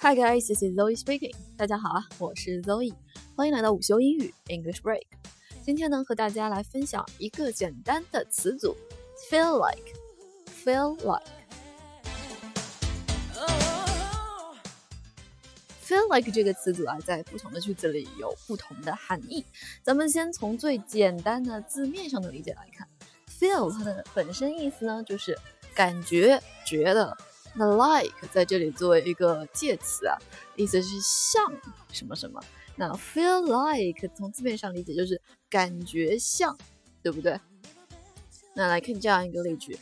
Hi guys, this is Zoe speaking. 大家好啊，我是 Zoe，欢迎来到午休英语 English Break。今天呢，和大家来分享一个简单的词组，feel like。feel like。feel like 这个词组啊，在不同的句子里有不同的含义。咱们先从最简单的字面上的理解来看，feel 它的本身意思呢，就是感觉、觉得。那 like 在这里作为一个介词啊，意思是像什么什么。那 feel like 从字面上理解就是感觉像，对不对？那来看这样一个例句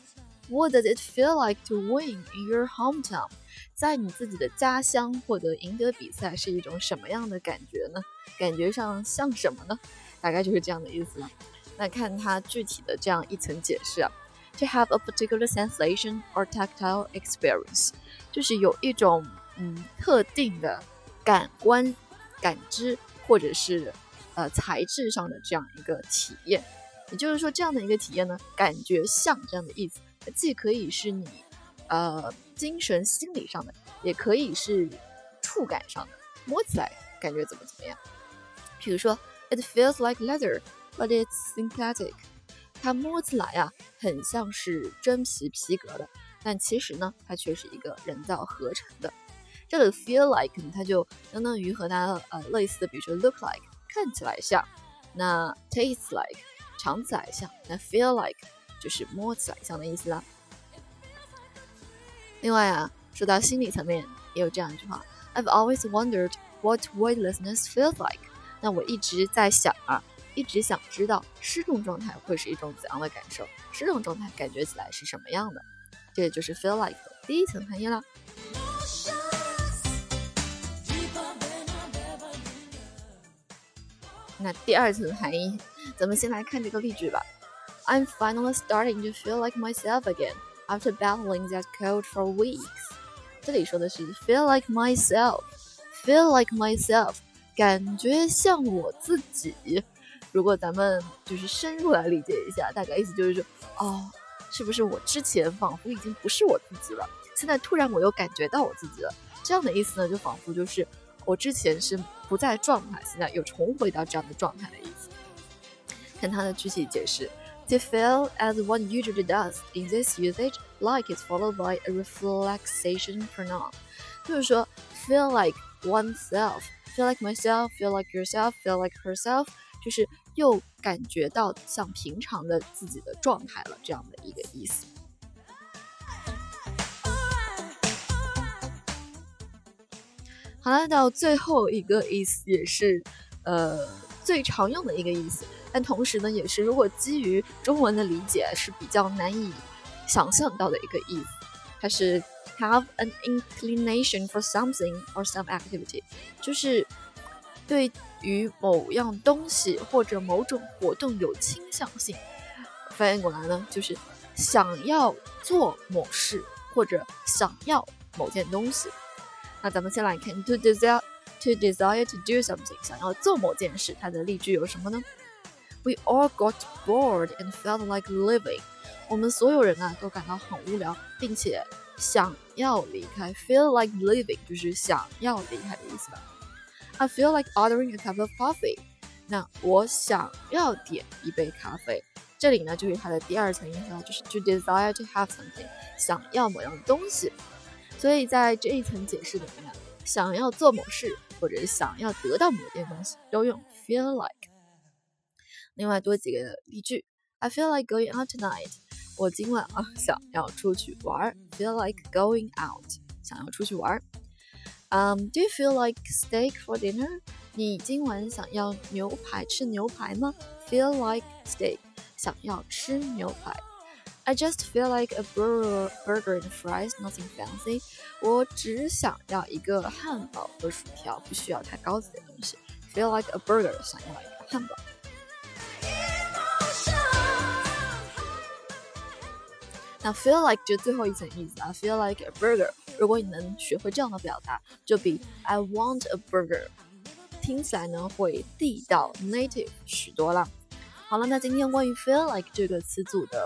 ：What does it feel like to win in your hometown？在你自己的家乡获得赢得比赛是一种什么样的感觉呢？感觉上像什么呢？大概就是这样的意思了。那看它具体的这样一层解释啊。To have a particular sensation or tactile experience，就是有一种嗯特定的感官感知或者是呃材质上的这样一个体验。也就是说，这样的一个体验呢，感觉像这样的意思，既可以是你呃精神心理上的，也可以是触感上的，摸起来感觉怎么怎么样。比如说，It feels like leather, but it's synthetic。它摸起来啊，很像是真皮皮革的，但其实呢，它却是一个人造合成的。这个 feel like 它就相当于和它呃类似的，比如说 look like 看起来像，那 taste like 尝起来像，那 feel like 就是摸起来像的意思啦。另外啊，说到心理层面，也有这样一句话：I've always wondered what weightlessness feels like。那我一直在想啊。一直想知道失重状态会是一种怎样的感受，失重状态感觉起来是什么样的，这也就是 feel like 的第一层含义了。那第二层含义，咱们先来看这个例句吧。I'm finally starting to feel like myself again after battling that cold for weeks。这里说的是 feel like myself，feel like myself，感觉像我自己。 如果咱们就是深入来理解一下，大概意思就是说，哦，是不是我之前仿佛已经不是我自己了，现在突然我又感觉到我自己了？这样的意思呢，就仿佛就是我之前是不在状态，现在又重回到这样的状态的意思。看它的具体解释，to feel as one usually does in this usage, like is followed by a reflexation pronoun，就是说 feel like oneself, feel like myself, feel like yourself, feel like herself，就是。又感觉到像平常的自己的状态了，这样的一个意思。好了，到最后一个意思也是呃最常用的一个意思，但同时呢，也是如果基于中文的理解是比较难以想象到的一个意思。它是 have an inclination for something or some activity，就是对。于某样东西或者某种活动有倾向性，翻译过来呢，就是想要做某事或者想要某件东西。那咱们先来看 to desire to desire to do something，想要做某件事，它的例句有什么呢？We all got bored and felt like living。我们所有人啊都感到很无聊，并且想要离开。Feel like living 就是想要离开的意思吧。I feel like ordering a cup of coffee。那我想要点一杯咖啡。这里呢，就是它的第二层意思，就是 to desire to have something，想要某样东西。所以在这一层解释里面，想要做某事或者想要得到某件东西，都用 feel like。另外多几个例句：I feel like going out tonight。我今晚啊想要出去玩。Feel like going out，想要出去玩。Um, do you feel like steak for dinner? 你今晚想要牛排吃牛排吗？Feel like steak，想要吃牛排。I just feel like a burger, burger and fries, nothing fancy. 我只想要一个汉堡和薯条，不需要太高级的东西。Feel like a burger，想要一个汉堡。 那 feel like 就最后一层意思啊，feel like a burger。如果你能学会这样的表达，就比 I want a burger 听起来呢会地道 native 许多了。好了，那今天关于 feel like 这个词组的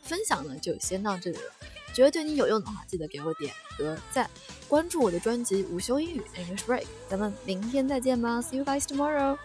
分享呢，就先到这里了。觉得对你有用的话，记得给我点个赞，关注我的专辑午休英语 English Break。咱们明天再见吧，See you guys tomorrow。